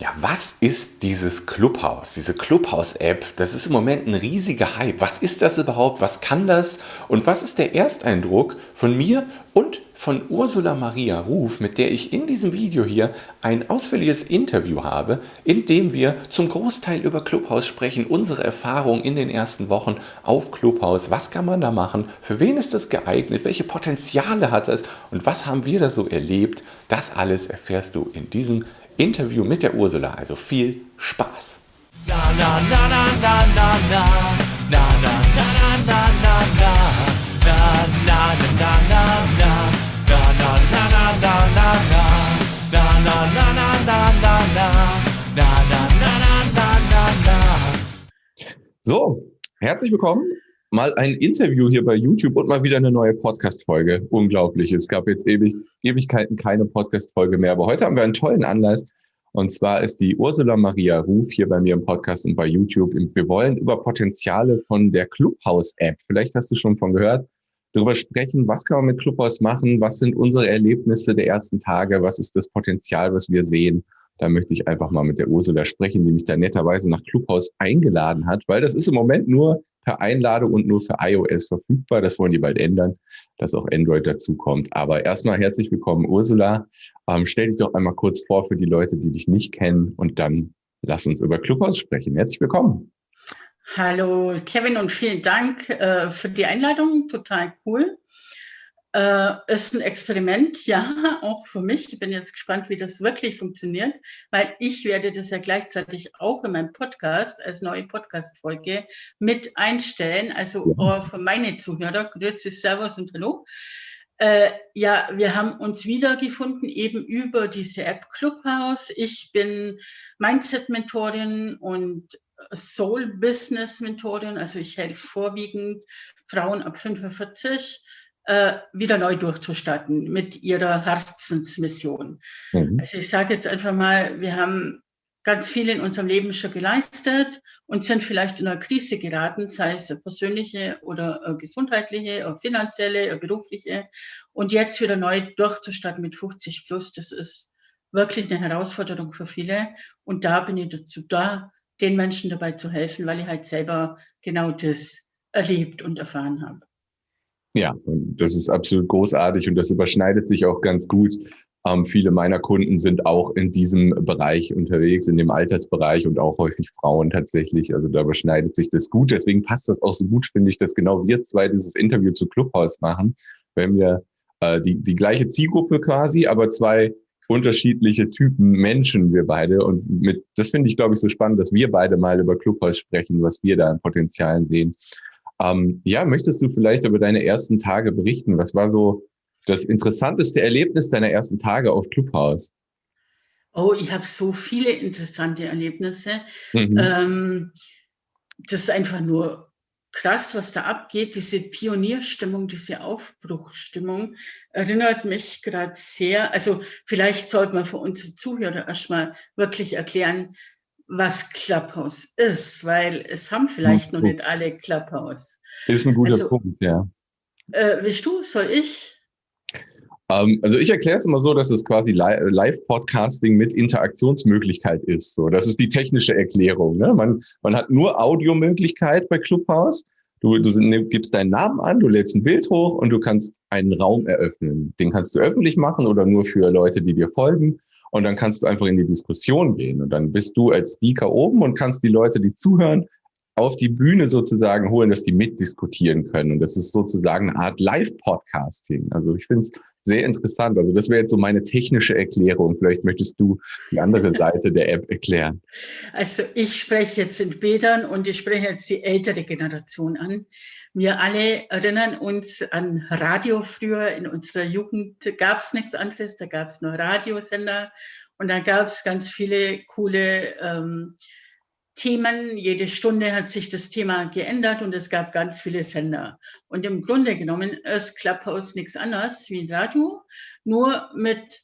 Ja, was ist dieses Clubhouse, diese Clubhouse-App? Das ist im Moment ein riesiger Hype. Was ist das überhaupt? Was kann das? Und was ist der Ersteindruck von mir und von Ursula Maria Ruf, mit der ich in diesem Video hier ein ausführliches Interview habe, in dem wir zum Großteil über Clubhouse sprechen, unsere Erfahrungen in den ersten Wochen auf Clubhouse. Was kann man da machen? Für wen ist das geeignet? Welche Potenziale hat es? Und was haben wir da so erlebt? Das alles erfährst du in diesem Interview mit der Ursula. Also viel Spaß. Na, na, na, na, na, na, na. Na, na, na, na, na, na, na. Na, na, na, na, na, na. Na, na, na, na, na, na, na. Na, na, na, na, na, na, na. Na, na, na, na, na. So, herzlich willkommen mal ein Interview hier bei YouTube und mal wieder eine neue Podcast-Folge. Unglaublich. Es gab jetzt ewig, Ewigkeiten keine Podcast-Folge mehr, aber heute haben wir einen tollen Anlass. Und zwar ist die Ursula Maria Ruf hier bei mir im Podcast und bei YouTube. Wir wollen über Potenziale von der Clubhouse-App, vielleicht hast du schon von gehört, darüber sprechen, was kann man mit Clubhouse machen, was sind unsere Erlebnisse der ersten Tage, was ist das Potenzial, was wir sehen. Da möchte ich einfach mal mit der Ursula sprechen, die mich da netterweise nach Clubhouse eingeladen hat, weil das ist im Moment nur per Einladung und nur für iOS verfügbar. Das wollen die bald ändern, dass auch Android dazu kommt. Aber erstmal herzlich willkommen, Ursula. Ähm, stell dich doch einmal kurz vor für die Leute, die dich nicht kennen und dann lass uns über Clubhouse sprechen. Herzlich willkommen. Hallo Kevin und vielen Dank äh, für die Einladung. Total cool. Äh, ist ein Experiment, ja, auch für mich. Ich bin jetzt gespannt, wie das wirklich funktioniert, weil ich werde das ja gleichzeitig auch in meinem Podcast als neue Podcast-Folge mit einstellen. Also ja. für meine Zuhörer, grüezi, servus und hallo. Äh, ja, wir haben uns wiedergefunden eben über diese App Clubhouse. Ich bin Mindset-Mentorin und Soul-Business-Mentorin. Also ich helfe vorwiegend Frauen ab 45 äh, wieder neu durchzustarten mit ihrer Herzensmission. Mhm. Also ich sage jetzt einfach mal, wir haben ganz viel in unserem Leben schon geleistet und sind vielleicht in einer Krise geraten, sei es persönliche oder gesundheitliche, oder finanzielle, oder berufliche. Und jetzt wieder neu durchzustarten mit 50 plus, das ist wirklich eine Herausforderung für viele. Und da bin ich dazu da, den Menschen dabei zu helfen, weil ich halt selber genau das erlebt und erfahren habe. Ja, und das ist absolut großartig und das überschneidet sich auch ganz gut. Ähm, viele meiner Kunden sind auch in diesem Bereich unterwegs, in dem Altersbereich und auch häufig Frauen tatsächlich. Also da überschneidet sich das gut. Deswegen passt das auch so gut, finde ich, dass genau wir zwei dieses Interview zu Clubhouse machen, wenn wir äh, die, die gleiche Zielgruppe quasi, aber zwei unterschiedliche Typen Menschen, wir beide. Und mit, das finde ich, glaube ich, so spannend, dass wir beide mal über Clubhouse sprechen, was wir da an Potenzialen sehen. Ähm, ja, möchtest du vielleicht über deine ersten Tage berichten? Was war so das interessanteste Erlebnis deiner ersten Tage auf Clubhouse? Oh, ich habe so viele interessante Erlebnisse. Mhm. Ähm, das ist einfach nur krass, was da abgeht. Diese Pionierstimmung, diese Aufbruchstimmung erinnert mich gerade sehr. Also vielleicht sollte man für unsere Zuhörer erstmal wirklich erklären, was Clubhouse ist, weil es haben vielleicht noch nicht alle Clubhouse. Ist ein guter also, Punkt, ja. Äh, willst du, soll ich? Ähm, also ich erkläre es immer so, dass es quasi Live-Podcasting mit Interaktionsmöglichkeit ist. So, das ist die technische Erklärung. Ne? Man, man hat nur Audiomöglichkeit bei Clubhouse. Du, du ne, gibst deinen Namen an, du lädst ein Bild hoch und du kannst einen Raum eröffnen. Den kannst du öffentlich machen oder nur für Leute, die dir folgen. Und dann kannst du einfach in die Diskussion gehen. Und dann bist du als Speaker oben und kannst die Leute, die zuhören, auf die Bühne sozusagen holen, dass die mitdiskutieren können. Und das ist sozusagen eine Art Live-Podcasting. Also ich finde es sehr interessant. Also das wäre jetzt so meine technische Erklärung. Vielleicht möchtest du die andere Seite der App erklären. Also ich spreche jetzt in Bildern und ich spreche jetzt die ältere Generation an. Wir alle erinnern uns an Radio früher. In unserer Jugend gab es nichts anderes. Da gab es nur Radiosender und da gab es ganz viele coole ähm, Themen. Jede Stunde hat sich das Thema geändert und es gab ganz viele Sender. Und im Grunde genommen ist Clubhouse nichts anderes wie ein Radio, nur mit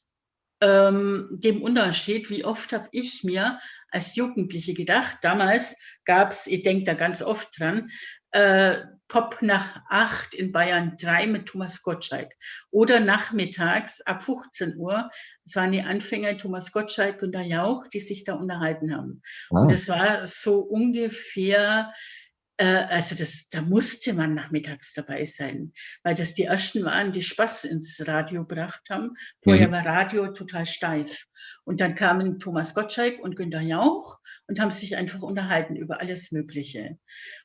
ähm, dem Unterschied, wie oft habe ich mir als Jugendliche gedacht, damals gab es, ich denke da ganz oft dran, äh, Pop nach acht in Bayern 3 mit Thomas Gottschalk. Oder nachmittags ab 15 Uhr, das waren die Anfänger Thomas Gottschalk, und Günter Jauch, die sich da unterhalten haben. Ah. Und das war so ungefähr äh, also das, da musste man nachmittags dabei sein, weil das die ersten waren, die Spaß ins Radio gebracht haben. Vorher mhm. war Radio total steif. Und dann kamen Thomas Gottschalk und Günter Jauch und haben sich einfach unterhalten über alles Mögliche.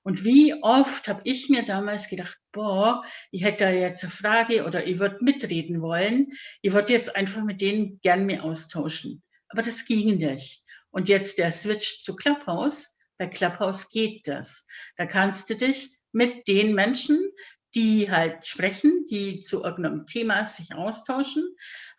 Und wie oft habe ich mir damals gedacht, boah, ich hätte da jetzt eine Frage oder ich würde mitreden wollen. Ich würde jetzt einfach mit denen gern mehr austauschen. Aber das ging nicht. Und jetzt der Switch zu Clubhouse bei Clubhouse geht das. Da kannst du dich mit den Menschen, die halt sprechen, die zu irgendeinem Thema sich austauschen,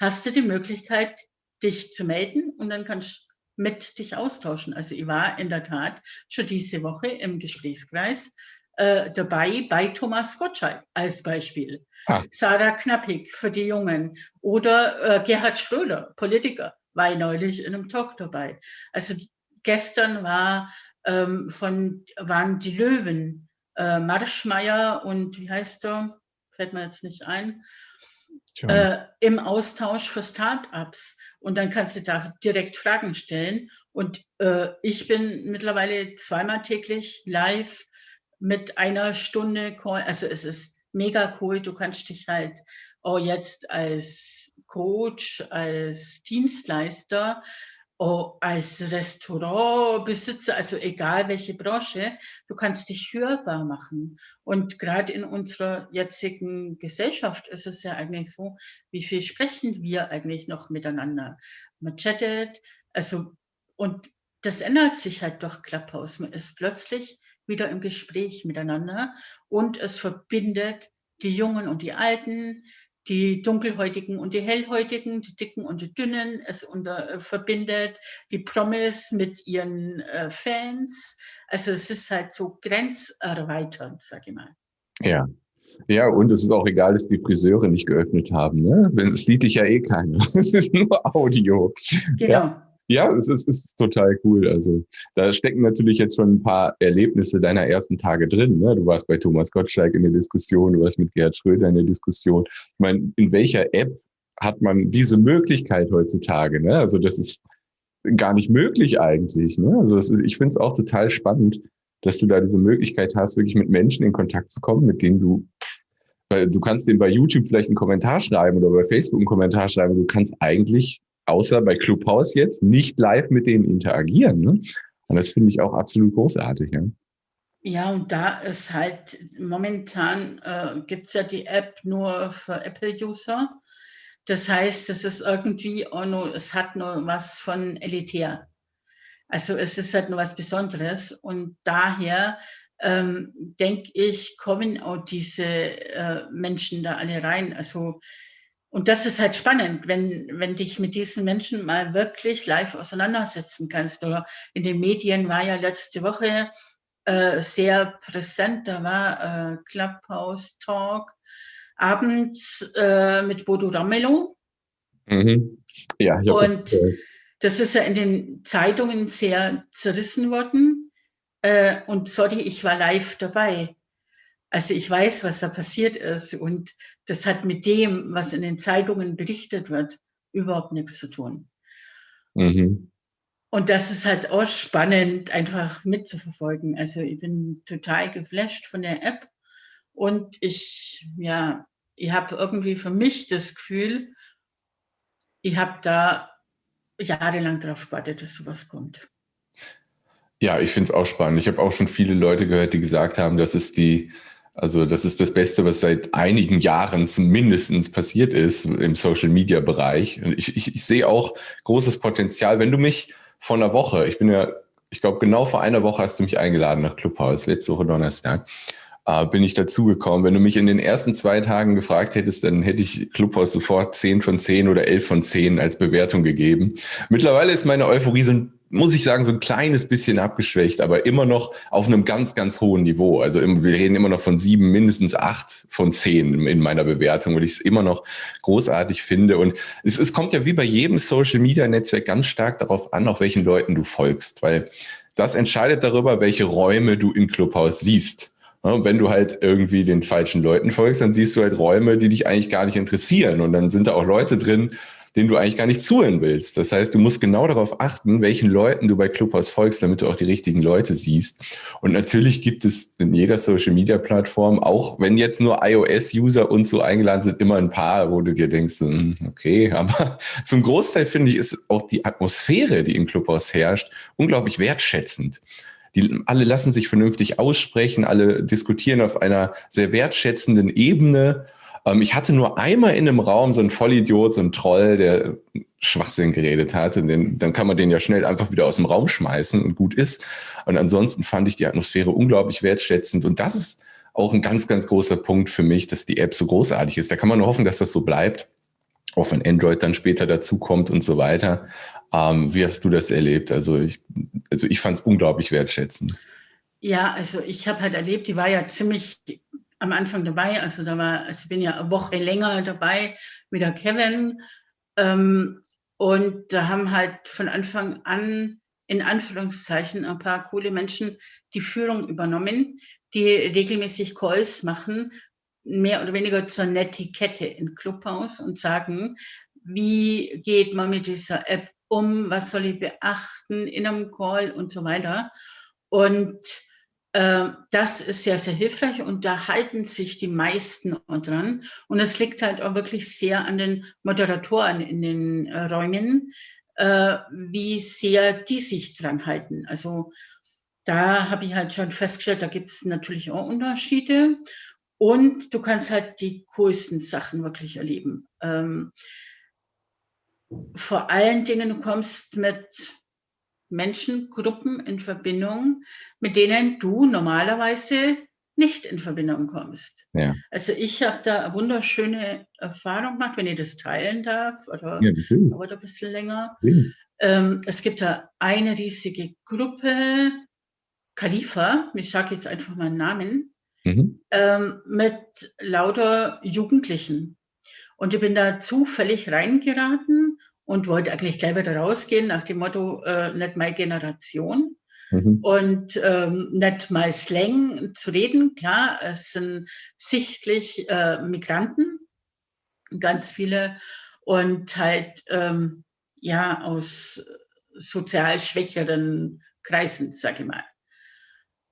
hast du die Möglichkeit, dich zu melden und dann kannst du mit dich austauschen. Also ich war in der Tat schon diese Woche im Gesprächskreis äh, dabei bei Thomas Gottschalk als Beispiel. Ah. Sarah Knappig für die Jungen oder äh, Gerhard Schröder, Politiker, war neulich in einem Talk dabei. Also gestern war ähm, von, waren die Löwen, äh, Marschmeier und wie heißt er, fällt mir jetzt nicht ein, äh, im Austausch für Startups. Und dann kannst du da direkt Fragen stellen. Und äh, ich bin mittlerweile zweimal täglich live mit einer Stunde Call. Also es ist mega cool. Du kannst dich halt auch jetzt als Coach, als Dienstleister oh, als Restaurantbesitzer, also egal welche Branche, du kannst dich hörbar machen. Und gerade in unserer jetzigen Gesellschaft ist es ja eigentlich so, wie viel sprechen wir eigentlich noch miteinander? Man chattet, also, und das ändert sich halt durch Clubhouse. Man ist plötzlich wieder im Gespräch miteinander und es verbindet die Jungen und die Alten, die Dunkelhäutigen und die Hellhäutigen, die Dicken und die Dünnen. Es unter, äh, verbindet die Promis mit ihren äh, Fans. Also es ist halt so grenzerweiternd, sage ich mal. Ja. Ja, und es ist auch egal, dass die Friseure nicht geöffnet haben. Ne? Es sieht dich ja eh keiner. Es ist nur Audio. Genau. Ja. Ja, es ist, ist total cool. Also da stecken natürlich jetzt schon ein paar Erlebnisse deiner ersten Tage drin. Ne? Du warst bei Thomas Gottschalk in der Diskussion, du warst mit Gerhard Schröder in der Diskussion. Ich meine, in welcher App hat man diese Möglichkeit heutzutage? Ne? Also das ist gar nicht möglich eigentlich. Ne? Also ist, ich finde es auch total spannend, dass du da diese Möglichkeit hast, wirklich mit Menschen in Kontakt zu kommen, mit denen du weil du kannst denen bei YouTube vielleicht einen Kommentar schreiben oder bei Facebook einen Kommentar schreiben. Du kannst eigentlich außer bei Clubhouse jetzt, nicht live mit denen interagieren. Ne? Und das finde ich auch absolut großartig. Ja? Ja, und da ist halt momentan äh, gibt es ja die App nur für Apple-User. Das heißt, es ist irgendwie auch nur, es hat nur was von elitär. Also es ist halt nur was Besonderes. Und daher ähm, denke ich, kommen auch diese äh, Menschen da alle rein. Also und das ist halt spannend, wenn, wenn dich mit diesen Menschen mal wirklich live auseinandersetzen kannst. Oder in den Medien war ja letzte Woche äh, sehr präsent, da war äh, Clubhouse Talk abends äh, mit Bodo Ramelow. Mhm. Ja, ich Und das ist ja in den Zeitungen sehr zerrissen worden. Äh, und sorry, ich war live dabei. Also ich weiß, was da passiert ist und das hat mit dem, was in den Zeitungen berichtet wird, überhaupt nichts zu tun. Mhm. Und das ist halt auch spannend, einfach mitzuverfolgen. Also ich bin total geflasht von der App und ich, ja, ich habe irgendwie für mich das Gefühl, ich habe da jahrelang darauf gewartet, dass sowas kommt. Ja, ich finde es auch spannend. Ich habe auch schon viele Leute gehört, die gesagt haben, das ist die also das ist das Beste, was seit einigen Jahren mindestens passiert ist im Social-Media-Bereich. Und ich, ich, ich sehe auch großes Potenzial. Wenn du mich vor einer Woche, ich bin ja, ich glaube genau vor einer Woche hast du mich eingeladen nach Clubhouse, letzte Woche Donnerstag, äh, bin ich dazugekommen. Wenn du mich in den ersten zwei Tagen gefragt hättest, dann hätte ich Clubhouse sofort 10 von 10 oder 11 von 10 als Bewertung gegeben. Mittlerweile ist meine Euphorie so ein muss ich sagen, so ein kleines bisschen abgeschwächt, aber immer noch auf einem ganz, ganz hohen Niveau. Also wir reden immer noch von sieben, mindestens acht von zehn in meiner Bewertung, weil ich es immer noch großartig finde. Und es, es kommt ja wie bei jedem Social-Media-Netzwerk ganz stark darauf an, auf welchen Leuten du folgst, weil das entscheidet darüber, welche Räume du in Clubhouse siehst. Wenn du halt irgendwie den falschen Leuten folgst, dann siehst du halt Räume, die dich eigentlich gar nicht interessieren. Und dann sind da auch Leute drin, denen du eigentlich gar nicht zuhören willst. Das heißt, du musst genau darauf achten, welchen Leuten du bei Clubhouse folgst, damit du auch die richtigen Leute siehst. Und natürlich gibt es in jeder Social Media Plattform, auch wenn jetzt nur iOS-User und so eingeladen sind, immer ein paar, wo du dir denkst, hm, okay, aber zum Großteil finde ich, ist auch die Atmosphäre, die im Clubhouse herrscht, unglaublich wertschätzend. Die alle lassen sich vernünftig aussprechen, alle diskutieren auf einer sehr wertschätzenden Ebene ähm, ich hatte nur einmal in einem Raum so einen Vollidiot, so einen Troll, der Schwachsinn geredet hat. Und den, dann kann man den ja schnell einfach wieder aus dem Raum schmeißen und gut ist. Und ansonsten fand ich die Atmosphäre unglaublich wertschätzend. Und das ist auch ein ganz, ganz großer Punkt für mich, dass die App so großartig ist. Da kann man nur hoffen, dass das so bleibt. Auch wenn Android dann später dazukommt und so weiter. Ähm, wie hast du das erlebt? Also ich, also ich fand es unglaublich wertschätzend. Ja, also ich habe halt erlebt, die war ja ziemlich am Anfang dabei. Also da war, also ich bin ja eine Woche länger dabei mit der Kevin. Ähm, und da haben halt von Anfang an in Anführungszeichen ein paar coole Menschen die Führung übernommen, die regelmäßig Calls machen, mehr oder weniger zur Netiquette in Clubhaus und sagen, wie geht man mit dieser App um, was soll ich beachten in einem Call und so weiter. Und das ist sehr, sehr hilfreich und da halten sich die meisten dran. Und es liegt halt auch wirklich sehr an den Moderatoren in den äh, Räumen, äh, wie sehr die sich dran halten. Also da habe ich halt schon festgestellt, da gibt es natürlich auch Unterschiede. Und du kannst halt die coolsten Sachen wirklich erleben. Ähm, vor allen Dingen, du kommst mit Menschengruppen in Verbindung, mit denen du normalerweise nicht in Verbindung kommst. Ja. Also ich habe da eine wunderschöne Erfahrung gemacht, wenn ich das teilen darf, oder ja, dauert ein bisschen länger. Ähm, es gibt da eine riesige Gruppe, Khalifa, ich sage jetzt einfach mal einen Namen, mhm. ähm, mit lauter Jugendlichen. Und ich bin da zufällig reingeraten und wollte eigentlich gleich wieder rausgehen nach dem Motto, äh, nicht meine Generation. Mhm. Und ähm, nicht mal Slang zu reden, klar, es sind sichtlich äh, Migranten, ganz viele, und halt ähm, ja aus sozial schwächeren Kreisen, sage ich mal.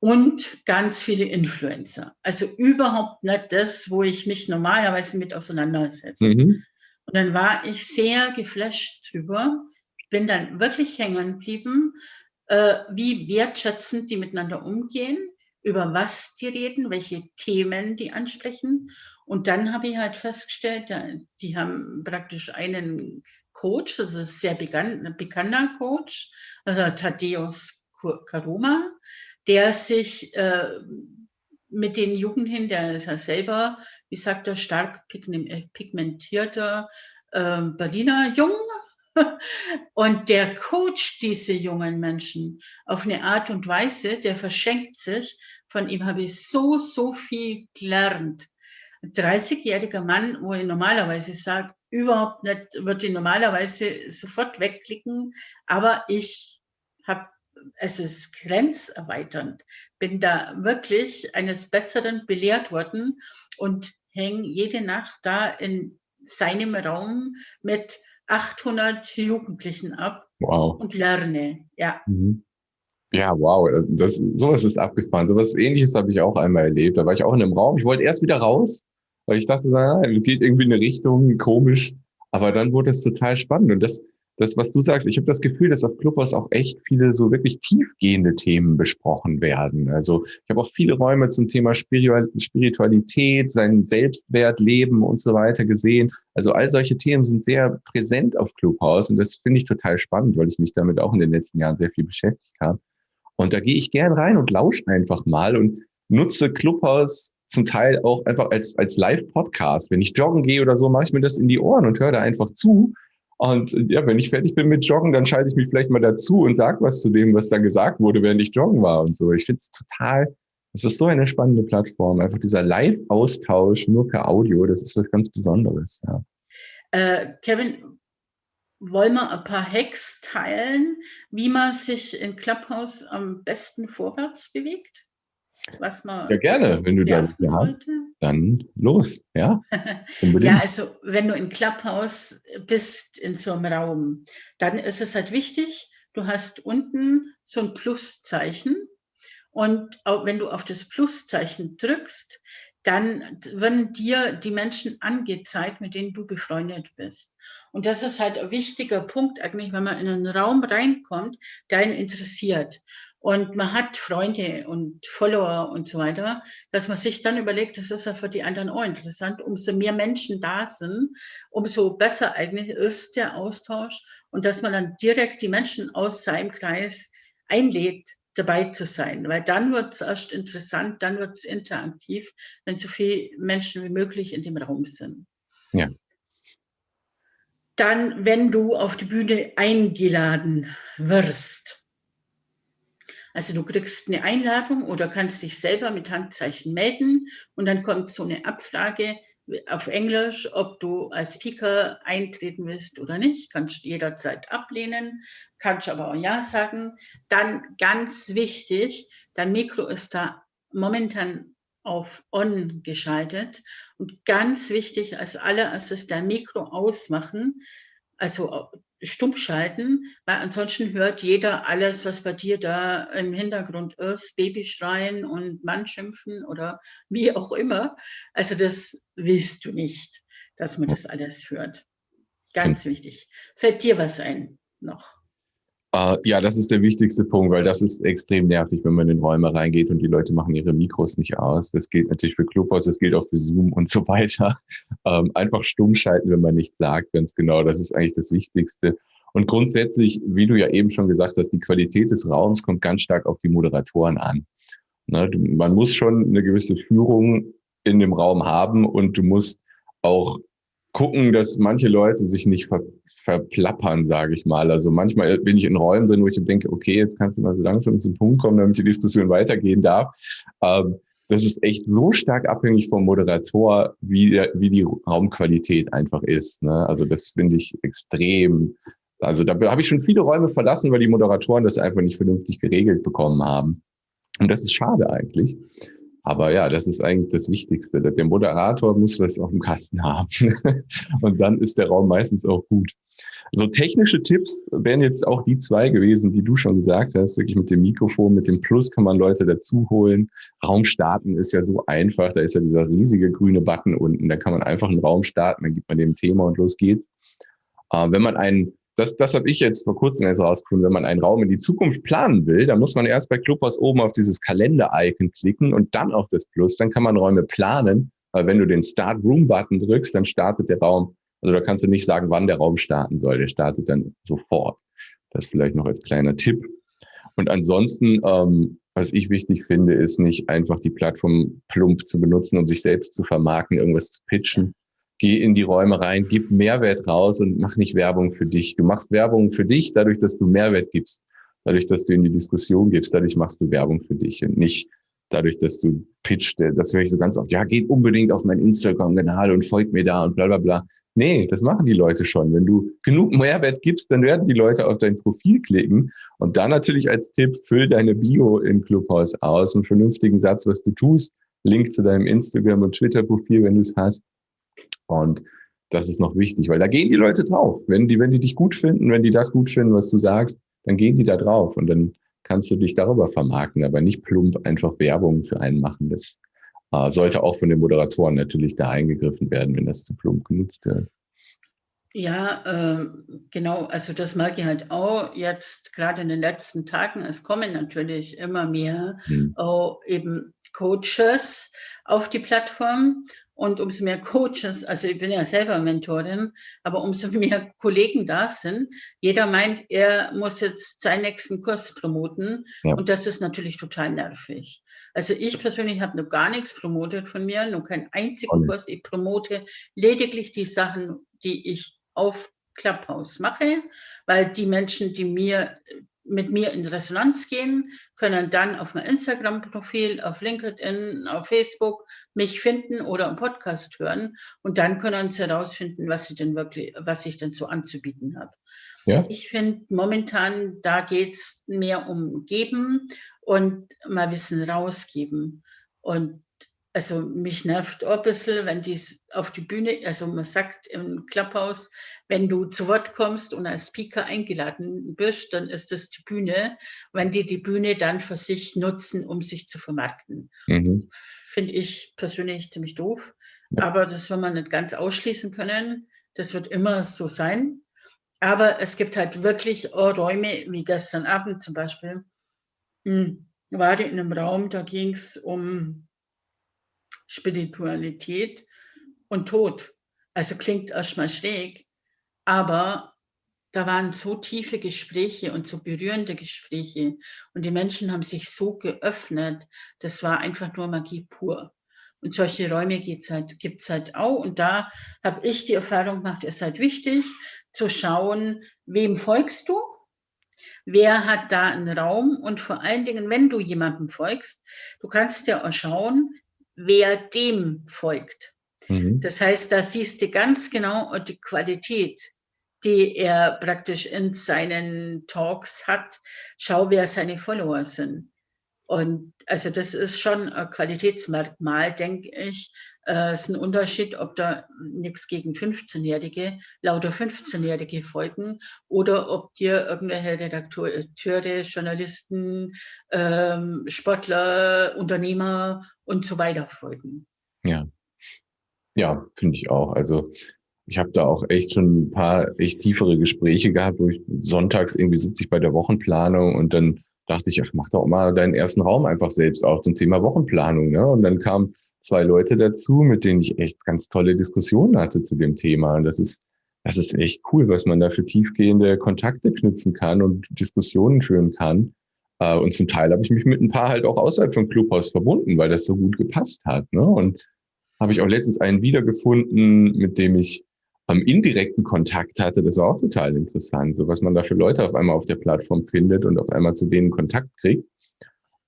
Und ganz viele Influencer. Also überhaupt nicht das, wo ich mich normalerweise mit auseinandersetze. Mhm. Und dann war ich sehr geflasht drüber, bin dann wirklich hängen geblieben, äh, wie wertschätzend die miteinander umgehen, über was die reden, welche Themen die ansprechen. Und dann habe ich halt festgestellt, die haben praktisch einen Coach, das ist ein sehr bekannt, bekannter Coach, also Thaddeus Karoma, der sich äh, mit den Jugendlichen, der ist ja selber, wie sagt er, stark äh, pigmentierter äh, Berliner Jung. Und der coacht diese jungen Menschen auf eine Art und Weise, der verschenkt sich. Von ihm habe ich so, so viel gelernt. Ein 30-jähriger Mann, wo ich normalerweise sage, überhaupt nicht, würde ich normalerweise sofort wegklicken, aber ich habe es ist grenzerweiternd. Bin da wirklich eines Besseren belehrt worden und hänge jede Nacht da in seinem Raum mit 800 Jugendlichen ab wow. und lerne. Ja. Mhm. Ja, wow, das, das, sowas ist abgefahren. Sowas ähnliches habe ich auch einmal erlebt. Da war ich auch in einem Raum. Ich wollte erst wieder raus, weil ich dachte, na, geht irgendwie in eine Richtung komisch. Aber dann wurde es total spannend. Und das, das, was du sagst, ich habe das Gefühl, dass auf Clubhouse auch echt viele so wirklich tiefgehende Themen besprochen werden. Also ich habe auch viele Räume zum Thema Spiritualität, seinen Selbstwert, Leben und so weiter gesehen. Also all solche Themen sind sehr präsent auf Clubhouse und das finde ich total spannend, weil ich mich damit auch in den letzten Jahren sehr viel beschäftigt habe. Und da gehe ich gern rein und lausche einfach mal und nutze Clubhouse zum Teil auch einfach als, als Live-Podcast. Wenn ich joggen gehe oder so, mache ich mir das in die Ohren und höre da einfach zu und ja, wenn ich fertig bin mit Joggen, dann schalte ich mich vielleicht mal dazu und sage was zu dem, was da gesagt wurde, während ich joggen war und so. Ich finde es total, es ist so eine spannende Plattform. Einfach dieser Live-Austausch nur per Audio, das ist was ganz Besonderes. Ja. Äh, Kevin, wollen wir ein paar Hacks teilen, wie man sich in Clubhouse am besten vorwärts bewegt? Was man. Ja, gerne, wenn du da hast. Dann los, ja. ja, also wenn du in Clubhouse bist in so einem Raum, dann ist es halt wichtig, du hast unten so ein Pluszeichen. Und auch wenn du auf das Pluszeichen drückst, dann werden dir die Menschen angezeigt, mit denen du befreundet bist. Und das ist halt ein wichtiger Punkt eigentlich, wenn man in einen Raum reinkommt, der einen interessiert. Und man hat Freunde und Follower und so weiter, dass man sich dann überlegt, das ist ja für die anderen auch interessant. Umso mehr Menschen da sind, umso besser eigentlich ist der Austausch und dass man dann direkt die Menschen aus seinem Kreis einlädt, dabei zu sein, weil dann wird es erst interessant, dann wird es interaktiv, wenn so viele Menschen wie möglich in dem Raum sind. Ja. Dann, wenn du auf die Bühne eingeladen wirst, also du kriegst eine Einladung oder kannst dich selber mit Handzeichen melden und dann kommt so eine Abfrage auf Englisch, ob du als Speaker eintreten willst oder nicht. Kannst du jederzeit ablehnen, kannst aber auch Ja sagen. Dann ganz wichtig, dein Mikro ist da momentan auf On geschaltet. Und ganz wichtig als allererstes dein Mikro ausmachen, also stumm schalten, weil ansonsten hört jeder alles, was bei dir da im Hintergrund ist, Babyschreien und Mann schimpfen oder wie auch immer. Also das willst du nicht, dass man das alles hört. Ganz wichtig. Fällt dir was ein noch? Ja, das ist der wichtigste Punkt, weil das ist extrem nervig, wenn man in Räume reingeht und die Leute machen ihre Mikros nicht aus. Das gilt natürlich für Clubhouse, das gilt auch für Zoom und so weiter. Ähm, einfach stumm schalten, wenn man nicht sagt, ganz genau. Das ist eigentlich das Wichtigste. Und grundsätzlich, wie du ja eben schon gesagt hast, die Qualität des Raums kommt ganz stark auf die Moderatoren an. Ne, man muss schon eine gewisse Führung in dem Raum haben und du musst auch gucken, dass manche Leute sich nicht ver verplappern, sage ich mal. Also manchmal bin ich in Räumen drin, wo ich denke, okay, jetzt kannst du mal so langsam zum Punkt kommen, damit die Diskussion weitergehen darf. Ähm, das ist echt so stark abhängig vom Moderator, wie, der, wie die Raumqualität einfach ist. Ne? Also das finde ich extrem. Also da habe ich schon viele Räume verlassen, weil die Moderatoren das einfach nicht vernünftig geregelt bekommen haben. Und das ist schade eigentlich. Aber ja, das ist eigentlich das Wichtigste. Der Moderator muss was auf dem Kasten haben. und dann ist der Raum meistens auch gut. So technische Tipps wären jetzt auch die zwei gewesen, die du schon gesagt hast. Wirklich mit dem Mikrofon, mit dem Plus kann man Leute dazu holen. Raum starten ist ja so einfach. Da ist ja dieser riesige grüne Button unten. Da kann man einfach einen Raum starten, dann gibt man dem Thema und los geht's. Äh, wenn man einen das, das habe ich jetzt vor kurzem erst rausgefunden, wenn man einen Raum in die Zukunft planen will, dann muss man erst bei Clubhouse oben auf dieses Kalender-Icon klicken und dann auf das Plus. Dann kann man Räume planen, weil wenn du den Start Room Button drückst, dann startet der Raum. Also da kannst du nicht sagen, wann der Raum starten soll. Der startet dann sofort. Das vielleicht noch als kleiner Tipp. Und ansonsten, ähm, was ich wichtig finde, ist nicht einfach die Plattform plump zu benutzen, um sich selbst zu vermarkten, irgendwas zu pitchen, geh in die Räume rein, gib Mehrwert raus und mach nicht Werbung für dich. Du machst Werbung für dich dadurch, dass du Mehrwert gibst, dadurch, dass du in die Diskussion gibst, dadurch machst du Werbung für dich und nicht dadurch, dass du pitcht, das höre ich so ganz oft, ja, geht unbedingt auf meinen Instagram-Kanal und folgt mir da und bla bla bla. Nee, das machen die Leute schon. Wenn du genug Mehrwert gibst, dann werden die Leute auf dein Profil klicken und dann natürlich als Tipp, füll deine Bio in Clubhouse aus, einen vernünftigen Satz, was du tust, Link zu deinem Instagram- und Twitter-Profil, wenn du es hast und das ist noch wichtig, weil da gehen die Leute drauf. Wenn die, wenn die dich gut finden, wenn die das gut finden, was du sagst, dann gehen die da drauf und dann kannst du dich darüber vermarkten, aber nicht plump einfach Werbung für einen machen. Das äh, sollte auch von den Moderatoren natürlich da eingegriffen werden, wenn das zu plump genutzt wird. Ja, äh, genau. Also das merke ich halt auch jetzt gerade in den letzten Tagen. Es kommen natürlich immer mehr hm. oh, eben Coaches auf die Plattform und umso mehr Coaches, also ich bin ja selber Mentorin, aber umso mehr Kollegen da sind, jeder meint, er muss jetzt seinen nächsten Kurs promoten. Ja. Und das ist natürlich total nervig. Also ich persönlich habe noch gar nichts promotet von mir, noch keinen einzigen Kurs. Ich promote lediglich die Sachen, die ich auf Clubhouse mache, weil die Menschen, die mir mit mir in Resonanz gehen, können dann auf mein Instagram-Profil, auf LinkedIn, auf Facebook mich finden oder einen Podcast hören und dann können sie herausfinden, was sie denn wirklich, was ich denn so anzubieten habe. Ja? Ich finde momentan, da geht es mehr um Geben und mal Wissen rausgeben. Und also mich nervt auch ein bisschen, wenn die auf die Bühne, also man sagt im Clubhaus, wenn du zu Wort kommst und als Speaker eingeladen bist, dann ist das die Bühne, wenn die die Bühne dann für sich nutzen, um sich zu vermarkten. Mhm. Finde ich persönlich ziemlich doof, aber das will man nicht ganz ausschließen können. Das wird immer so sein. Aber es gibt halt wirklich Räume, wie gestern Abend zum Beispiel, hm, war in einem Raum, da ging es um Spiritualität und Tod. Also klingt erstmal schräg, aber da waren so tiefe Gespräche und so berührende Gespräche und die Menschen haben sich so geöffnet. Das war einfach nur Magie pur. Und solche Räume halt, gibt es halt auch. Und da habe ich die Erfahrung gemacht, es ist halt wichtig zu schauen, wem folgst du? Wer hat da einen Raum? Und vor allen Dingen, wenn du jemandem folgst, du kannst ja auch schauen, wer dem folgt. Mhm. Das heißt, da siehst du ganz genau die Qualität, die er praktisch in seinen Talks hat. Schau, wer seine Follower sind. Und also das ist schon ein Qualitätsmerkmal, denke ich. Äh, es ist ein Unterschied, ob da nichts gegen 15-Jährige, lauter 15-Jährige folgen oder ob dir irgendwelche Redakteure, Journalisten, ähm, Sportler, Unternehmer und so weiter folgen. Ja, ja, finde ich auch. Also ich habe da auch echt schon ein paar echt tiefere Gespräche gehabt, wo ich sonntags irgendwie sitze ich bei der Wochenplanung und dann dachte ich, ach, mach doch mal deinen ersten Raum einfach selbst auf zum Thema Wochenplanung. Ne? Und dann kamen zwei Leute dazu, mit denen ich echt ganz tolle Diskussionen hatte zu dem Thema. Und das ist, das ist echt cool, was man da für tiefgehende Kontakte knüpfen kann und Diskussionen führen kann. Äh, und zum Teil habe ich mich mit ein paar halt auch außerhalb vom Clubhaus verbunden, weil das so gut gepasst hat. Ne? Und habe ich auch letztens einen wiedergefunden, mit dem ich am indirekten Kontakt hatte, das war auch total interessant, so was man da für Leute auf einmal auf der Plattform findet und auf einmal zu denen Kontakt kriegt.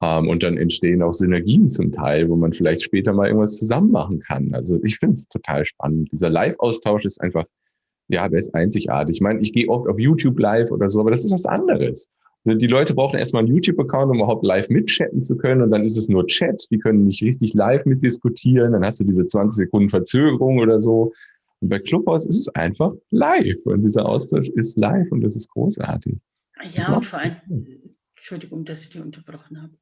Ähm, und dann entstehen auch Synergien zum Teil, wo man vielleicht später mal irgendwas zusammen machen kann. Also ich finde es total spannend. Dieser Live-Austausch ist einfach, ja, der ist einzigartig. Ich meine, ich gehe oft auf YouTube live oder so, aber das ist was anderes. Also die Leute brauchen erstmal einen YouTube-Account, um überhaupt live mitchatten zu können. Und dann ist es nur Chat. Die können nicht richtig live mitdiskutieren. Dann hast du diese 20 Sekunden Verzögerung oder so. Und bei Clubhouse ist es einfach live und dieser Austausch ist live und das ist großartig. Ja, und vor allem, Entschuldigung, dass ich dich unterbrochen habe.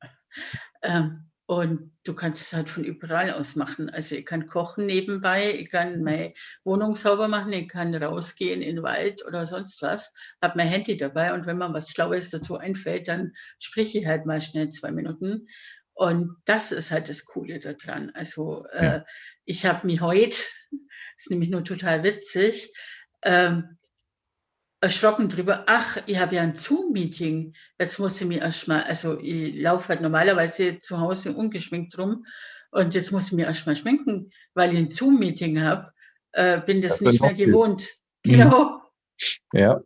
Ähm, und du kannst es halt von überall aus machen. Also ich kann kochen nebenbei, ich kann meine Wohnung sauber machen, ich kann rausgehen in den Wald oder sonst was, habe mein Handy dabei und wenn mir was Schlaues dazu einfällt, dann spreche ich halt mal schnell zwei Minuten. Und das ist halt das Coole daran. Also ja. äh, ich habe mich heute, das ist nämlich nur total witzig, ähm, erschrocken drüber, ach, ich habe ja ein Zoom-Meeting. Jetzt muss ich mir erstmal, also ich laufe halt normalerweise zu Hause ungeschminkt rum und jetzt muss ich mir erstmal schminken, weil ich ein Zoom-Meeting habe. Äh, bin das, das nicht mehr gewohnt. Viel. Genau. Ja.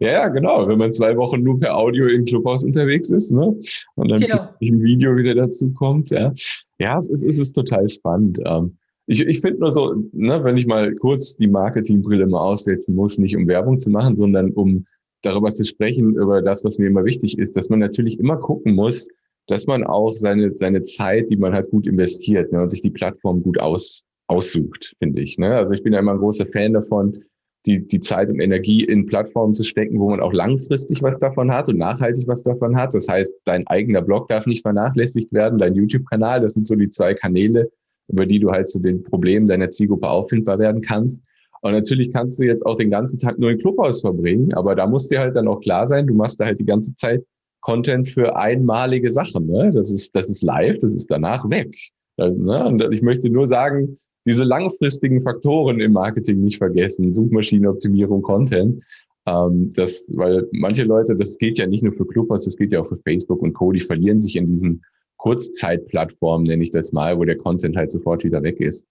Ja, ja, genau. Wenn man zwei Wochen nur per Audio im Clubhaus unterwegs ist, ne? Und dann genau. ein Video wieder dazu kommt, ja. Ja, es ist, es ist total spannend. Ähm, ich, ich finde nur so, ne, wenn ich mal kurz die Marketingbrille mal aussetzen muss, nicht um Werbung zu machen, sondern um darüber zu sprechen, über das, was mir immer wichtig ist, dass man natürlich immer gucken muss, dass man auch seine, seine Zeit, die man hat, gut investiert ne, und sich die Plattform gut aus, aussucht, finde ich. Ne? Also ich bin ja immer ein großer Fan davon, die, die Zeit und Energie in Plattformen zu stecken, wo man auch langfristig was davon hat und nachhaltig was davon hat. Das heißt, dein eigener Blog darf nicht vernachlässigt werden, dein YouTube-Kanal, das sind so die zwei Kanäle, über die du halt zu den Problemen deiner Zielgruppe auffindbar werden kannst. Und natürlich kannst du jetzt auch den ganzen Tag nur im Clubhaus verbringen, aber da muss dir halt dann auch klar sein, du machst da halt die ganze Zeit Content für einmalige Sachen. Ne? Das ist, das ist live, das ist danach weg. Ne? Und ich möchte nur sagen, diese langfristigen Faktoren im Marketing nicht vergessen. Suchmaschinenoptimierung, Content. Ähm, das, weil manche Leute, das gilt ja nicht nur für Clubhouse, das gilt ja auch für Facebook und Co., die verlieren sich in diesen Kurzzeitplattformen, nenne ich das mal, wo der Content halt sofort wieder weg ist.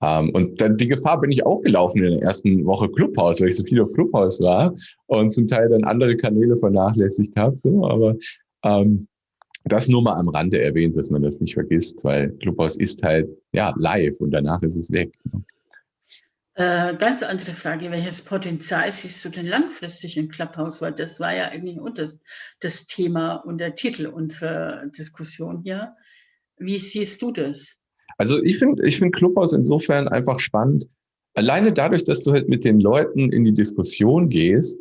Ähm, und dann die Gefahr bin ich auch gelaufen in der ersten Woche Clubhouse, weil ich so viel auf Clubhouse war und zum Teil dann andere Kanäle vernachlässigt habe. So, aber ähm, das nur mal am Rande erwähnt, dass man das nicht vergisst, weil Clubhouse ist halt ja live und danach ist es weg. Äh, ganz andere Frage, welches Potenzial siehst du denn langfristig im Clubhouse? Weil das war ja eigentlich das, das Thema und der Titel unserer Diskussion hier. Wie siehst du das? Also ich finde ich finde Clubhouse insofern einfach spannend. Alleine dadurch, dass du halt mit den Leuten in die Diskussion gehst,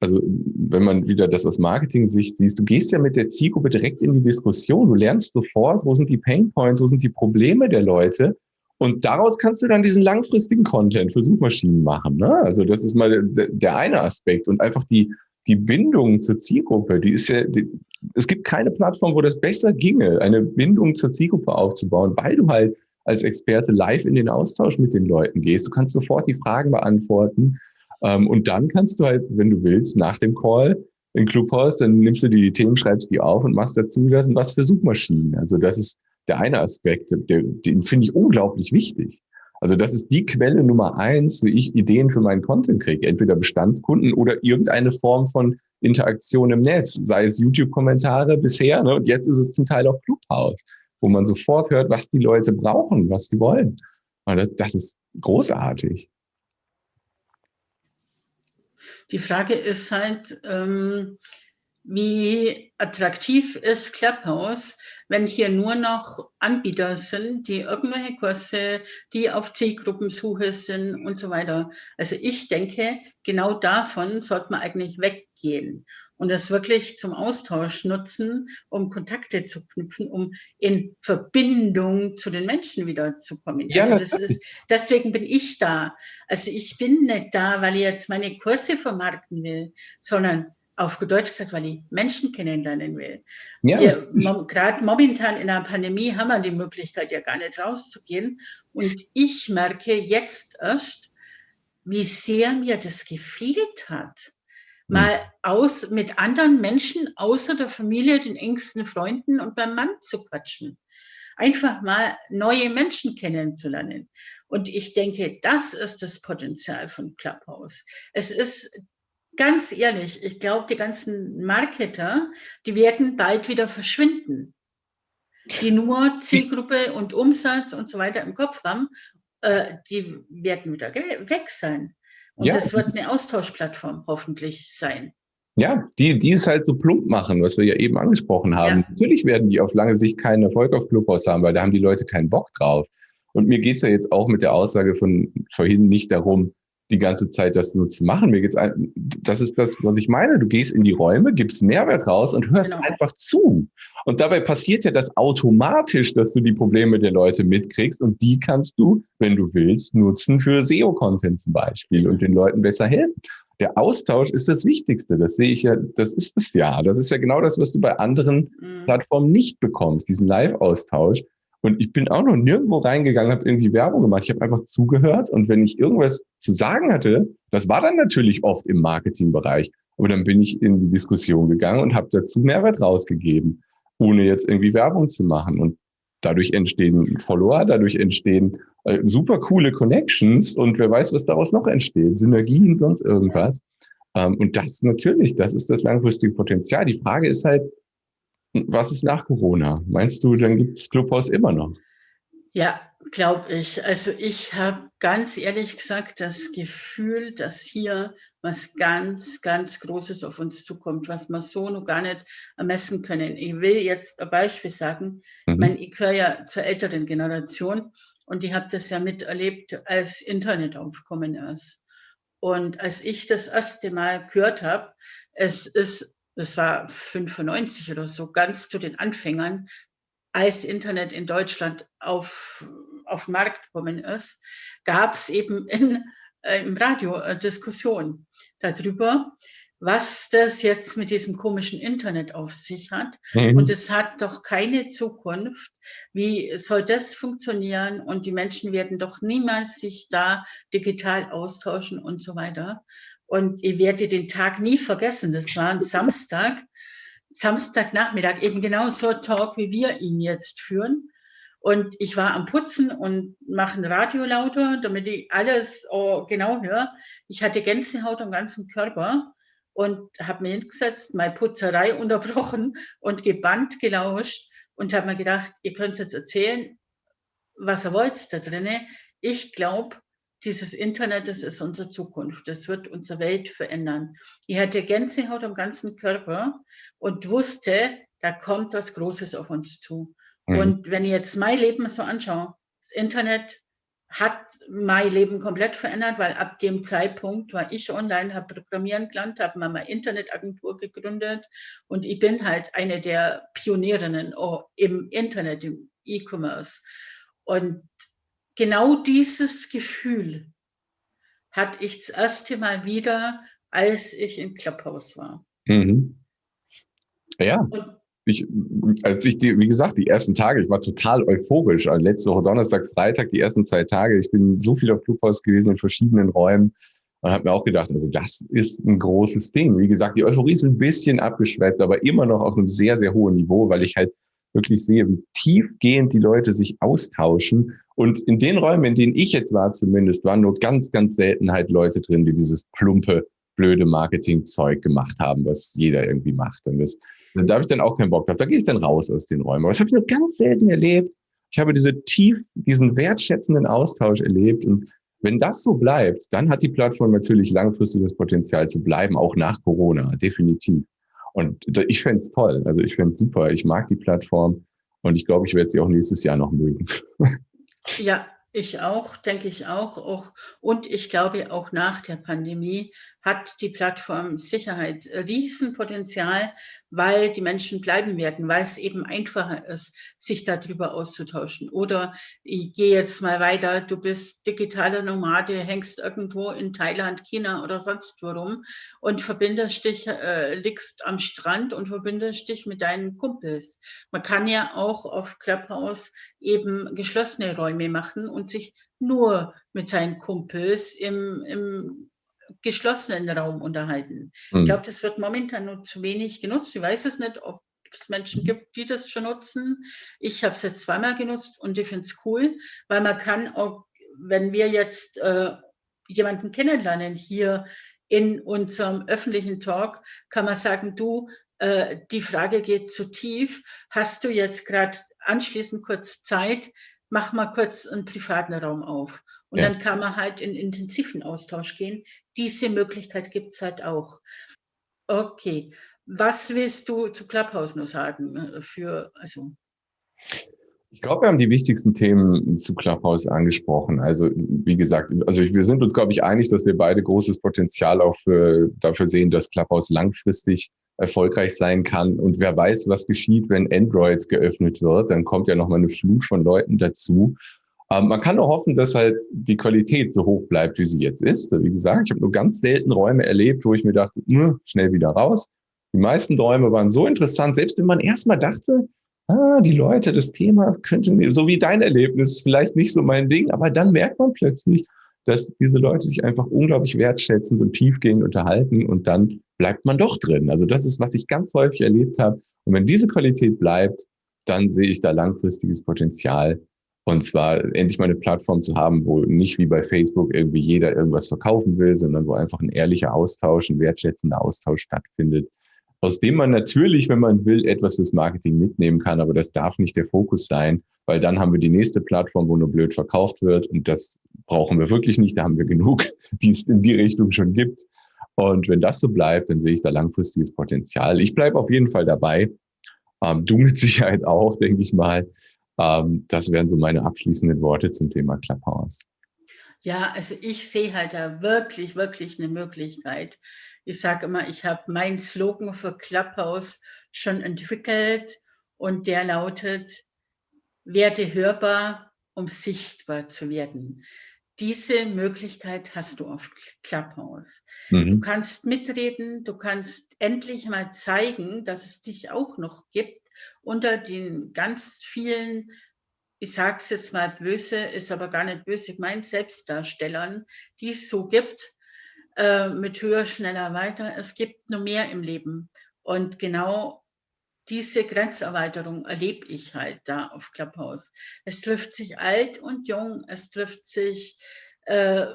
also wenn man wieder das aus Marketing-Sicht siehst, du gehst ja mit der Zielgruppe direkt in die Diskussion. Du lernst sofort, wo sind die Pain Points, wo sind die Probleme der Leute. Und daraus kannst du dann diesen langfristigen Content für Suchmaschinen machen. Ne? Also das ist mal der, der eine Aspekt. Und einfach die, die Bindung zur Zielgruppe, die ist ja, die, es gibt keine Plattform, wo das besser ginge, eine Bindung zur Zielgruppe aufzubauen, weil du halt als Experte live in den Austausch mit den Leuten gehst. Du kannst sofort die Fragen beantworten. Ähm, und dann kannst du halt, wenn du willst, nach dem Call in Clubhouse, dann nimmst du die Themen, schreibst die auf und machst dazu das was für Suchmaschinen. Also das ist der eine Aspekt, der, den finde ich unglaublich wichtig. Also das ist die Quelle Nummer eins, wie ich Ideen für meinen Content kriege. Entweder Bestandskunden oder irgendeine Form von Interaktion im Netz, sei es YouTube-Kommentare bisher, ne, und jetzt ist es zum Teil auch Clubhouse, wo man sofort hört, was die Leute brauchen, was sie wollen. Und das, das ist großartig. Die Frage ist halt, ähm, wie attraktiv ist Clubhouse, wenn hier nur noch Anbieter sind, die irgendwelche Kurse, die auf Zielgruppensuche sind und so weiter. Also ich denke, genau davon sollte man eigentlich weggehen und das wirklich zum Austausch nutzen, um Kontakte zu knüpfen, um in Verbindung zu den Menschen wieder zu kommen. Ja, also das ist, deswegen bin ich da. Also ich bin nicht da, weil ich jetzt meine Kurse vermarkten will, sondern auf Deutsch gesagt, weil ich Menschen kennenlernen will. Ja, Gerade momentan in der Pandemie haben wir die Möglichkeit ja gar nicht rauszugehen. Und ich merke jetzt erst, wie sehr mir das gefehlt hat. Mal aus mit anderen Menschen außer der Familie, den engsten Freunden und beim Mann zu quatschen. Einfach mal neue Menschen kennenzulernen. Und ich denke, das ist das Potenzial von Clubhouse. Es ist ganz ehrlich, ich glaube, die ganzen Marketer, die werden bald wieder verschwinden, die nur Zielgruppe und Umsatz und so weiter im Kopf haben, äh, die werden wieder weg sein. Und ja. das wird eine Austauschplattform hoffentlich sein. Ja, die, die es halt so plump machen, was wir ja eben angesprochen haben. Ja. Natürlich werden die auf lange Sicht keinen Erfolg auf Clubhouse haben, weil da haben die Leute keinen Bock drauf. Und mir geht's ja jetzt auch mit der Aussage von vorhin nicht darum, die ganze Zeit das nur zu machen. Mir geht's ein, das ist das, was ich meine. Du gehst in die Räume, gibst Mehrwert raus und hörst genau. einfach zu. Und dabei passiert ja das automatisch, dass du die Probleme der Leute mitkriegst und die kannst du, wenn du willst, nutzen für SEO-Content zum Beispiel und den Leuten besser helfen. Der Austausch ist das Wichtigste. Das sehe ich ja, das ist es ja. Das ist ja genau das, was du bei anderen mhm. Plattformen nicht bekommst, diesen Live-Austausch. Und ich bin auch noch nirgendwo reingegangen, habe irgendwie Werbung gemacht. Ich habe einfach zugehört und wenn ich irgendwas zu sagen hatte, das war dann natürlich oft im Marketingbereich. Aber dann bin ich in die Diskussion gegangen und habe dazu Mehrwert rausgegeben, ohne jetzt irgendwie Werbung zu machen. Und dadurch entstehen Follower, dadurch entstehen äh, super coole Connections und wer weiß, was daraus noch entsteht, Synergien, sonst irgendwas. Ähm, und das natürlich, das ist das langfristige Potenzial. Die Frage ist halt, was ist nach Corona? Meinst du, dann gibt es Clubhaus immer noch? Ja, glaube ich. Also ich habe ganz ehrlich gesagt das Gefühl, dass hier was ganz, ganz Großes auf uns zukommt, was wir so noch gar nicht ermessen können. Ich will jetzt ein Beispiel sagen. Mhm. Ich, meine, ich gehöre ja zur älteren Generation und ich habe das ja miterlebt, als Internet aufgekommen ist. Und als ich das erste Mal gehört habe, es ist das war 95 oder so, ganz zu den Anfängern, als Internet in Deutschland auf, auf den Markt gekommen ist, gab es eben in, äh, im Radio Diskussionen darüber, was das jetzt mit diesem komischen Internet auf sich hat. Mhm. Und es hat doch keine Zukunft. Wie soll das funktionieren? Und die Menschen werden doch niemals sich da digital austauschen und so weiter. Und ich werde den Tag nie vergessen. Das war ein Samstag, Samstagnachmittag, eben genau so Talk, wie wir ihn jetzt führen. Und ich war am Putzen und mache ein Radio lauter, damit ich alles oh, genau höre. Ich hatte Gänsehaut am ganzen Körper und habe mir hingesetzt, meine Putzerei unterbrochen und gebannt gelauscht und habe mir gedacht, ihr könnt jetzt erzählen, was ihr wollt da drinnen. Ich glaube, dieses Internet, das ist unsere Zukunft. Das wird unsere Welt verändern. Ich hatte Gänsehaut am ganzen Körper und wusste, da kommt was Großes auf uns zu. Mhm. Und wenn ich jetzt mein Leben so anschaue, das Internet hat mein Leben komplett verändert, weil ab dem Zeitpunkt war ich online, habe Programmieren gelernt, habe mal eine Internetagentur gegründet und ich bin halt eine der Pionierinnen im Internet, im E-Commerce. Und genau dieses Gefühl hatte ich das erste Mal wieder, als ich im Clubhouse war. Mhm. Ja. Und ich, als ich die, wie gesagt, die ersten Tage, ich war total euphorisch. Also letzte Woche Donnerstag, Freitag, die ersten zwei Tage. Ich bin so viel auf Clubhaus gewesen in verschiedenen Räumen und habe mir auch gedacht, also das ist ein großes Ding. Wie gesagt, die Euphorie ist ein bisschen abgeschweppt, aber immer noch auf einem sehr, sehr hohen Niveau, weil ich halt wirklich sehe, wie tiefgehend die Leute sich austauschen. Und in den Räumen, in denen ich jetzt war zumindest, waren nur ganz, ganz selten halt Leute drin, die dieses plumpe, blöde Marketingzeug gemacht haben, was jeder irgendwie macht. Und das da habe ich dann auch keinen Bock drauf. Da gehe ich dann raus aus den Räumen. Aber das habe ich nur ganz selten erlebt. Ich habe diese tief, diesen wertschätzenden Austausch erlebt. Und wenn das so bleibt, dann hat die Plattform natürlich langfristig das Potenzial zu bleiben, auch nach Corona, definitiv. Und ich fände es toll. Also ich fände es super. Ich mag die Plattform und ich glaube, ich werde sie auch nächstes Jahr noch mögen. Ja, ich auch, denke ich auch, auch. Und ich glaube, auch nach der Pandemie hat die Plattform Sicherheit Riesenpotenzial, weil die Menschen bleiben werden, weil es eben einfacher ist, sich darüber auszutauschen. Oder ich gehe jetzt mal weiter, du bist digitaler Nomade, hängst irgendwo in Thailand, China oder sonst wo rum und verbindest dich, äh, liegst am Strand und verbindest dich mit deinen Kumpels. Man kann ja auch auf Clubhouse eben geschlossene Räume machen und sich nur mit seinen Kumpels im, im geschlossenen Raum unterhalten. Mhm. Ich glaube, das wird momentan nur zu wenig genutzt. Ich weiß es nicht, ob es Menschen gibt, die das schon nutzen. Ich habe es jetzt zweimal genutzt und ich finde es cool, weil man kann auch, wenn wir jetzt äh, jemanden kennenlernen hier in unserem öffentlichen Talk, kann man sagen, du, äh, die Frage geht zu tief. Hast du jetzt gerade anschließend kurz Zeit? Mach mal kurz einen privaten Raum auf. Und ja. dann kann man halt in intensiven Austausch gehen. Diese Möglichkeit gibt es halt auch. Okay. Was willst du zu Clubhouse noch sagen? Äh, für, also. Ich glaube, wir haben die wichtigsten Themen zu Clubhouse angesprochen. Also, wie gesagt, also wir sind uns, glaube ich, einig, dass wir beide großes Potenzial auch für, dafür sehen, dass Clubhouse langfristig erfolgreich sein kann. Und wer weiß, was geschieht, wenn Android geöffnet wird, dann kommt ja nochmal eine Flut von Leuten dazu. Ähm, man kann nur hoffen, dass halt die Qualität so hoch bleibt, wie sie jetzt ist. Wie gesagt, ich habe nur ganz selten Räume erlebt, wo ich mir dachte, schnell wieder raus. Die meisten Räume waren so interessant, selbst wenn man erstmal dachte, ah, die Leute, das Thema könnte, so wie dein Erlebnis, vielleicht nicht so mein Ding, aber dann merkt man plötzlich, dass diese Leute sich einfach unglaublich wertschätzend und tiefgehend unterhalten und dann bleibt man doch drin. Also das ist, was ich ganz häufig erlebt habe. Und wenn diese Qualität bleibt, dann sehe ich da langfristiges Potenzial, und zwar endlich mal eine Plattform zu haben, wo nicht wie bei Facebook irgendwie jeder irgendwas verkaufen will, sondern wo einfach ein ehrlicher Austausch, ein wertschätzender Austausch stattfindet, aus dem man natürlich, wenn man will, etwas fürs Marketing mitnehmen kann, aber das darf nicht der Fokus sein, weil dann haben wir die nächste Plattform, wo nur blöd verkauft wird und das brauchen wir wirklich nicht, da haben wir genug, die es in die Richtung schon gibt. Und wenn das so bleibt, dann sehe ich da langfristiges Potenzial. Ich bleibe auf jeden Fall dabei. Ähm, du mit Sicherheit auch, denke ich mal. Ähm, das wären so meine abschließenden Worte zum Thema Clubhouse. Ja, also ich sehe halt da wirklich, wirklich eine Möglichkeit. Ich sage immer, ich habe meinen Slogan für Clubhouse schon entwickelt und der lautet, werde hörbar, um sichtbar zu werden. Diese Möglichkeit hast du auf Clubhouse. Mhm. Du kannst mitreden, du kannst endlich mal zeigen, dass es dich auch noch gibt unter den ganz vielen, ich sage es jetzt mal böse, ist aber gar nicht böse gemeint, Selbstdarstellern, die es so gibt, äh, mit höher, schneller, weiter. Es gibt nur mehr im Leben. Und genau diese Grenzerweiterung erlebe ich halt da auf Clubhouse. Es trifft sich alt und jung, es trifft sich äh,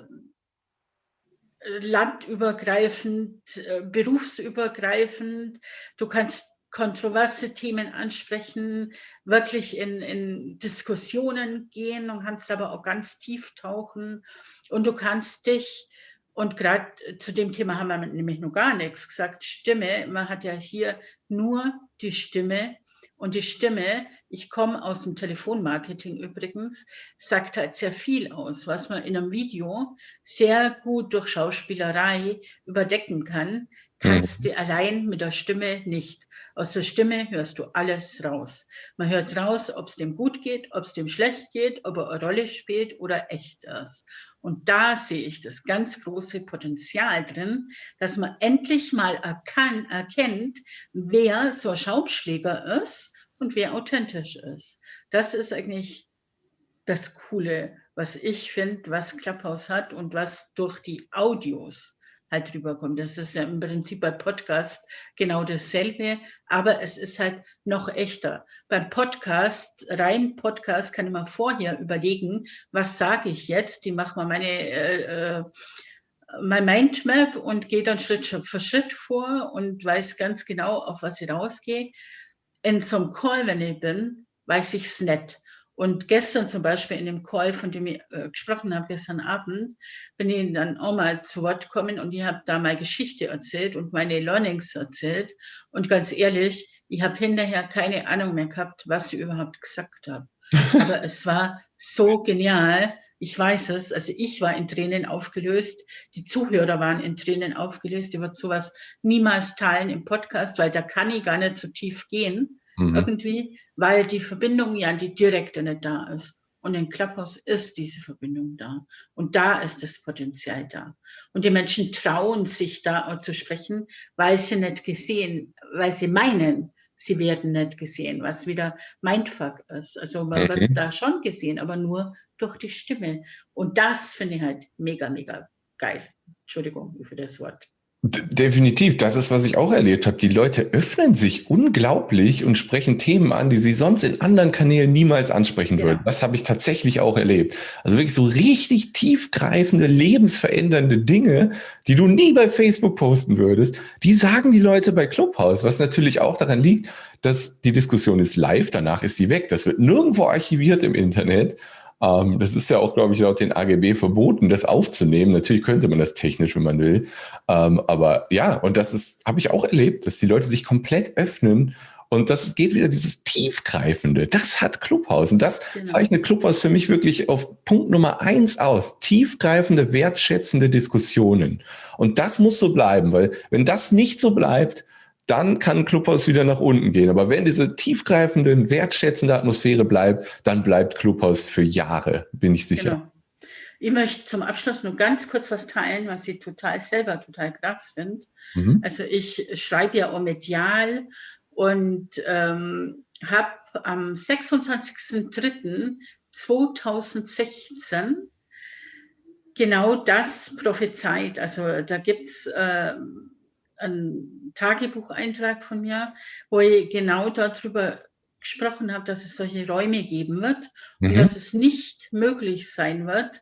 landübergreifend, äh, berufsübergreifend. Du kannst kontroverse Themen ansprechen, wirklich in, in Diskussionen gehen und kannst aber auch ganz tief tauchen. Und du kannst dich, und gerade zu dem Thema haben wir nämlich noch gar nichts gesagt, Stimme, man hat ja hier nur die Stimme und die Stimme, ich komme aus dem Telefonmarketing übrigens, sagt halt sehr viel aus, was man in einem Video sehr gut durch Schauspielerei überdecken kann, kannst mhm. du allein mit der Stimme nicht. Aus der Stimme hörst du alles raus. Man hört raus, ob es dem gut geht, ob es dem schlecht geht, ob er eine Rolle spielt oder echt ist. Und da sehe ich das ganz große Potenzial drin, dass man endlich mal erkan erkennt, wer so ein Schaumschläger ist und wer authentisch ist. Das ist eigentlich das Coole, was ich finde, was Clubhouse hat und was durch die Audios halt rüberkommt. Das ist ja im Prinzip bei Podcast genau dasselbe, aber es ist halt noch echter. Beim Podcast, rein Podcast, kann ich mal vorher überlegen, was sage ich jetzt? Die macht mal meine äh, äh, mein Mindmap und gehe dann Schritt für Schritt vor und weiß ganz genau, auf was ich rausgehe in so einem Call, wenn ich bin, weiß ich es nicht. Und gestern zum Beispiel in dem Call, von dem ich äh, gesprochen habe, gestern Abend, bin ich dann auch mal zu Wort gekommen und ich habe da meine Geschichte erzählt und meine Learnings erzählt. Und ganz ehrlich, ich habe hinterher keine Ahnung mehr gehabt, was ich überhaupt gesagt habe. Aber es war so genial. Ich weiß es. Also ich war in Tränen aufgelöst. Die Zuhörer waren in Tränen aufgelöst. Ich würde sowas niemals teilen im Podcast, weil da kann ich gar nicht so tief gehen. Mhm. Irgendwie, weil die Verbindung ja die direkte nicht da ist. Und in Clubhouse ist diese Verbindung da. Und da ist das Potenzial da. Und die Menschen trauen sich da zu sprechen, weil sie nicht gesehen, weil sie meinen, sie werden nicht gesehen, was wieder Mindfuck ist. Also man okay. wird da schon gesehen, aber nur durch die Stimme. Und das finde ich halt mega, mega geil. Entschuldigung für das Wort. Definitiv, das ist, was ich auch erlebt habe. Die Leute öffnen sich unglaublich und sprechen Themen an, die sie sonst in anderen Kanälen niemals ansprechen ja. würden. Das habe ich tatsächlich auch erlebt. Also wirklich so richtig tiefgreifende, lebensverändernde Dinge, die du nie bei Facebook posten würdest, die sagen die Leute bei Clubhouse, was natürlich auch daran liegt, dass die Diskussion ist live, danach ist sie weg. Das wird nirgendwo archiviert im Internet. Ähm, das ist ja auch, glaube ich, laut den AGB verboten, das aufzunehmen. Natürlich könnte man das technisch, wenn man will. Ähm, aber ja, und das ist, habe ich auch erlebt, dass die Leute sich komplett öffnen und das geht wieder dieses Tiefgreifende. Das hat Clubhaus. Und das genau. zeichnet Clubhaus für mich wirklich auf Punkt Nummer eins aus. Tiefgreifende, wertschätzende Diskussionen. Und das muss so bleiben, weil wenn das nicht so bleibt, dann kann Clubhaus wieder nach unten gehen. Aber wenn diese tiefgreifende, wertschätzende Atmosphäre bleibt, dann bleibt Clubhaus für Jahre, bin ich sicher. Genau. Ich möchte zum Abschluss nur ganz kurz was teilen, was ich total selber total krass finde. Mhm. Also ich schreibe ja auch medial und ähm, habe am 26.03.2016 genau das prophezeit. Also da gibt es äh, einen Tagebucheintrag von mir, wo ich genau darüber gesprochen habe, dass es solche Räume geben wird mhm. und dass es nicht möglich sein wird,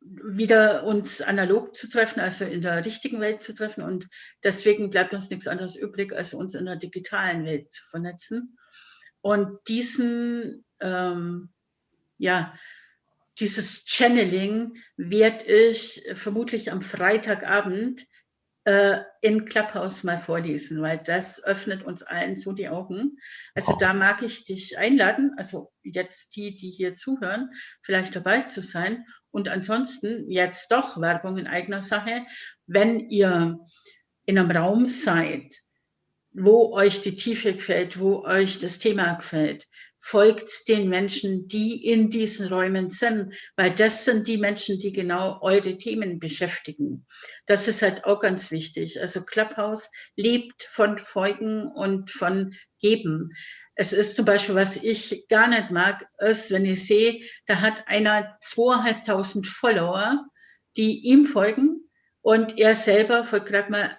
wieder uns analog zu treffen, also in der richtigen Welt zu treffen. Und deswegen bleibt uns nichts anderes übrig, als uns in der digitalen Welt zu vernetzen. Und diesen, ähm, ja, dieses Channeling werde ich vermutlich am Freitagabend äh, in Clubhouse mal vorlesen, weil das öffnet uns allen so die Augen. Also da mag ich dich einladen, also jetzt die, die hier zuhören, vielleicht dabei zu sein. Und ansonsten jetzt doch Werbung in eigener Sache, wenn ihr in einem Raum seid, wo euch die Tiefe gefällt, wo euch das Thema gefällt, folgt den Menschen, die in diesen Räumen sind, weil das sind die Menschen, die genau eure Themen beschäftigen. Das ist halt auch ganz wichtig. Also Clubhouse lebt von Folgen und von Geben. Es ist zum Beispiel, was ich gar nicht mag, ist, wenn ich sehe, da hat einer zweieinhalbtausend Follower, die ihm folgen und er selber folgt gerade mal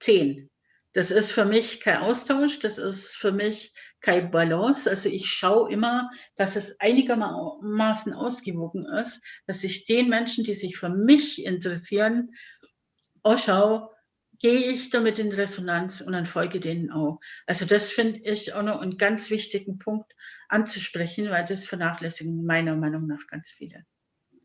zehn. Das ist für mich kein Austausch, das ist für mich keine Balance. Also ich schaue immer, dass es einigermaßen ausgewogen ist, dass ich den Menschen, die sich für mich interessieren, auch schaue, gehe ich damit in Resonanz und dann folge denen auch. Also das finde ich auch noch einen ganz wichtigen Punkt anzusprechen, weil das vernachlässigen meiner Meinung nach ganz viele.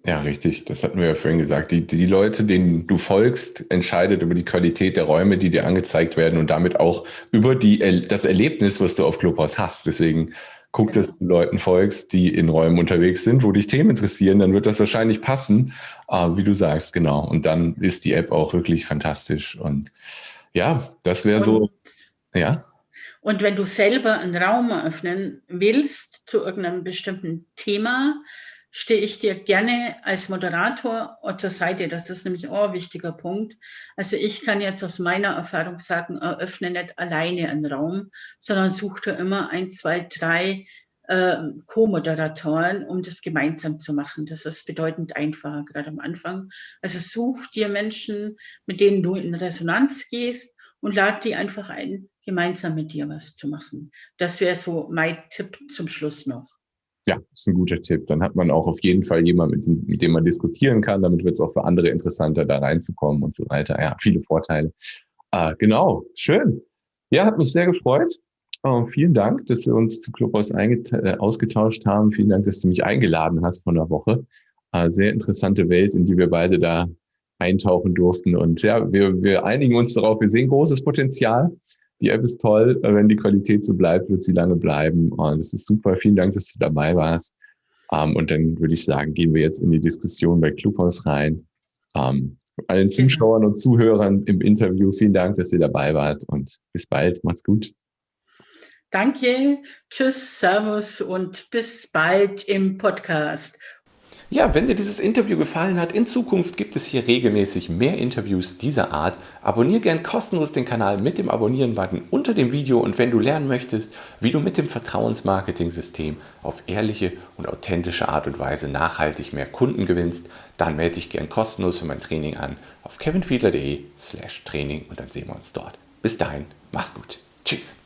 Ja, richtig. Das hatten wir ja vorhin gesagt. Die, die Leute, denen du folgst, entscheidet über die Qualität der Räume, die dir angezeigt werden und damit auch über die, das Erlebnis, was du auf Clubhouse hast. Deswegen guck, dass du Leuten folgst, die in Räumen unterwegs sind, wo dich Themen interessieren, dann wird das wahrscheinlich passen, äh, wie du sagst, genau. Und dann ist die App auch wirklich fantastisch. Und ja, das wäre so, ja. Und wenn du selber einen Raum eröffnen willst zu irgendeinem bestimmten Thema, stehe ich dir gerne als Moderator zur Seite. Das ist nämlich auch ein wichtiger Punkt. Also ich kann jetzt aus meiner Erfahrung sagen, eröffne nicht alleine einen Raum, sondern such dir immer ein, zwei, drei äh, Co-Moderatoren, um das gemeinsam zu machen. Das ist bedeutend einfacher, gerade am Anfang. Also such dir Menschen, mit denen du in Resonanz gehst und lad die einfach ein, gemeinsam mit dir was zu machen. Das wäre so mein Tipp zum Schluss noch. Ja, ist ein guter Tipp. Dann hat man auch auf jeden Fall jemanden, mit, dem man diskutieren kann. Damit wird es auch für andere interessanter, da reinzukommen und so weiter. Ja, viele Vorteile. Ah, genau, schön. Ja, hat mich sehr gefreut. Oh, vielen Dank, dass wir uns zu Clubhouse äh, ausgetauscht haben. Vielen Dank, dass du mich eingeladen hast von der Woche. Ah, sehr interessante Welt, in die wir beide da eintauchen durften. Und ja, wir, wir einigen uns darauf, wir sehen großes Potenzial die App ist toll. Wenn die Qualität so bleibt, wird sie lange bleiben. Und das ist super. Vielen Dank, dass du dabei warst. Ähm, und dann würde ich sagen, gehen wir jetzt in die Diskussion bei Clubhouse rein. Um, ähm, allen genau. Zuschauern und Zuhörern im Interview, vielen Dank, dass ihr dabei wart und bis bald. Macht's gut. Danke, tschüss, servus und bis bald im Podcast. Ja, wenn dir dieses Interview gefallen hat, in Zukunft gibt es hier regelmäßig mehr Interviews dieser Art. Abonnier gern kostenlos den Kanal mit dem Abonnieren-Button unter dem Video und wenn du lernen möchtest, wie du mit dem Vertrauensmarketing-System auf ehrliche und authentische Art und Weise nachhaltig mehr Kunden gewinnst, dann melde dich gern kostenlos für mein Training an auf kevinfiedler.de slash Training und dann sehen wir uns dort. Bis dahin, mach's gut. Tschüss.